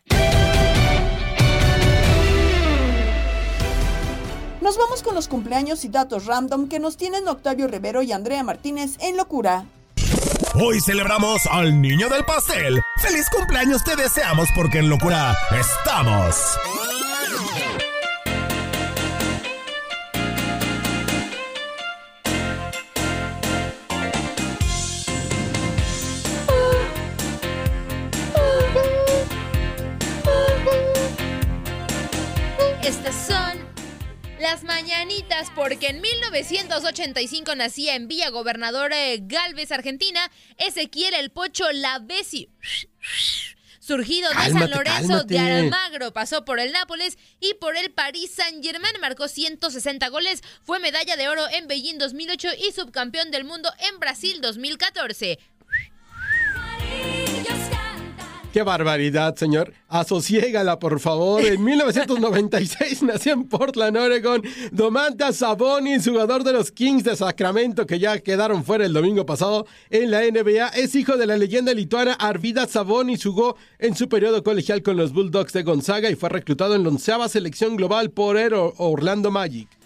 Nos vamos con los cumpleaños y datos random que nos tienen Octavio Rivero y Andrea Martínez en Locura. Hoy celebramos al niño del pastel. ¡Feliz cumpleaños te deseamos porque en Locura estamos! Porque en 1985 nacía en Villa Gobernador eh, Galvez, Argentina, Ezequiel el Pocho Lavesi. Surgido de San Lorenzo de Almagro, pasó por el Nápoles y por el Paris Saint-Germain, marcó 160 goles, fue medalla de oro en Beijing 2008 y subcampeón del mundo en Brasil 2014. Qué barbaridad, señor. Asociégala, por favor. En 1996 nació en Portland, Oregon, Domantas Sabonis, jugador de los Kings de Sacramento, que ya quedaron fuera el domingo pasado en la NBA. Es hijo de la leyenda lituana Arvidas Sabonis. Jugó en su periodo colegial con los Bulldogs de Gonzaga y fue reclutado en la onceava selección global por Orlando Magic.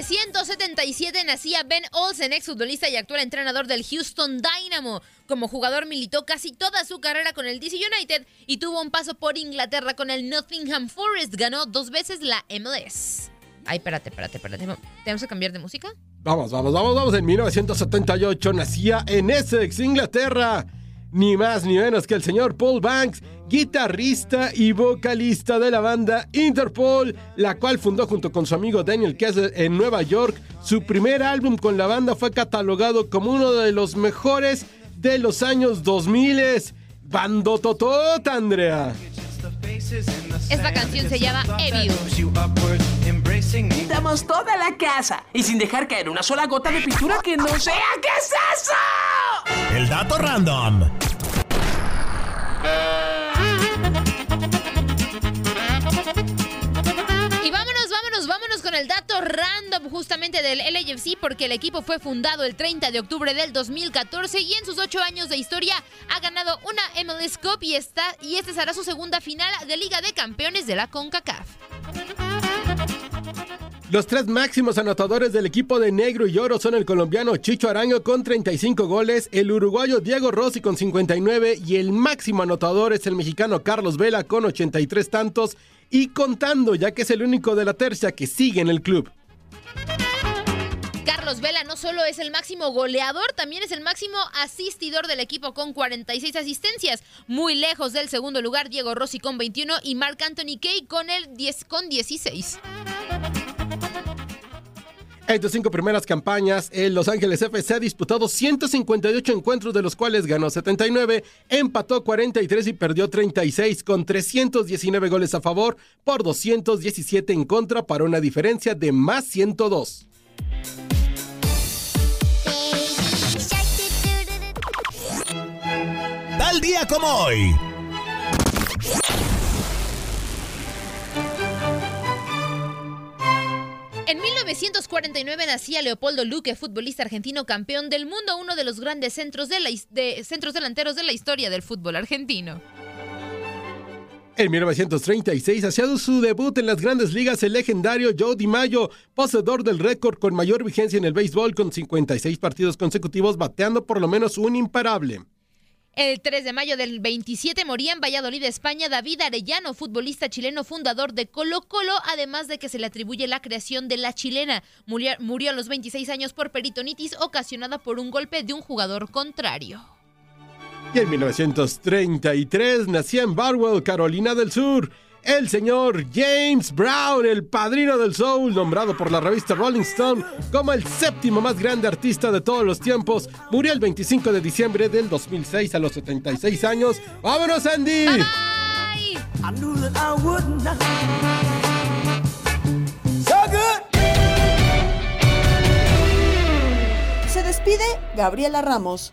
1977 nacía Ben Olsen, exfutbolista y actual entrenador del Houston Dynamo. Como jugador militó casi toda su carrera con el DC United y tuvo un paso por Inglaterra con el Nottingham Forest. Ganó dos veces la MLS. Ay, espérate, espérate, espérate. ¿Tenemos que cambiar de música? Vamos, vamos, vamos, vamos. En 1978 nacía en Essex, Inglaterra. Ni más ni menos que el señor Paul Banks, guitarrista y vocalista de la banda Interpol, la cual fundó junto con su amigo Daniel Kessler en Nueva York. Su primer álbum con la banda fue catalogado como uno de los mejores de los años 2000. Bando Totota, Andrea. Esta canción se llama Evil. Pintamos toda la casa y sin dejar caer una sola gota de pintura que no sea. ¿Qué es eso? El dato random. Y vámonos, vámonos, vámonos con el dato random justamente del LAFC porque el equipo fue fundado el 30 de octubre del 2014 y en sus ocho años de historia ha ganado una MLS Cup y, está, y este será su segunda final de Liga de Campeones de la CONCACAF. Los tres máximos anotadores del equipo de negro y oro son el colombiano Chicho Araño con 35 goles, el uruguayo Diego Rossi con 59 y el máximo anotador es el mexicano Carlos Vela con 83 tantos y contando ya que es el único de la tercia que sigue en el club. Vela no solo es el máximo goleador, también es el máximo asistidor del equipo con 46 asistencias. Muy lejos del segundo lugar, Diego Rossi con 21 y Mark Anthony Kay con, el 10, con 16. En sus cinco primeras campañas, el Los Ángeles FC ha disputado 158 encuentros, de los cuales ganó 79, empató 43 y perdió 36, con 319 goles a favor por 217 en contra, para una diferencia de más 102. Tal día como hoy. En 1949 nacía Leopoldo Luque, futbolista argentino campeón del mundo, uno de los grandes centros, de la, de, centros delanteros de la historia del fútbol argentino. En 1936 hacía su debut en las grandes ligas el legendario Joe DiMaggio, poseedor del récord con mayor vigencia en el béisbol con 56 partidos consecutivos bateando por lo menos un imparable. El 3 de mayo del 27 moría en Valladolid, España, David Arellano, futbolista chileno fundador de Colo Colo, además de que se le atribuye la creación de la chilena. Murió, murió a los 26 años por peritonitis ocasionada por un golpe de un jugador contrario. Y en 1933 nacía en Barwell, Carolina del Sur, el señor James Brown, el padrino del soul, nombrado por la revista Rolling Stone como el séptimo más grande artista de todos los tiempos, murió el 25 de diciembre del 2006 a los 76 años. ¡Vámonos, Andy! Se despide Gabriela Ramos.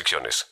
restricciones.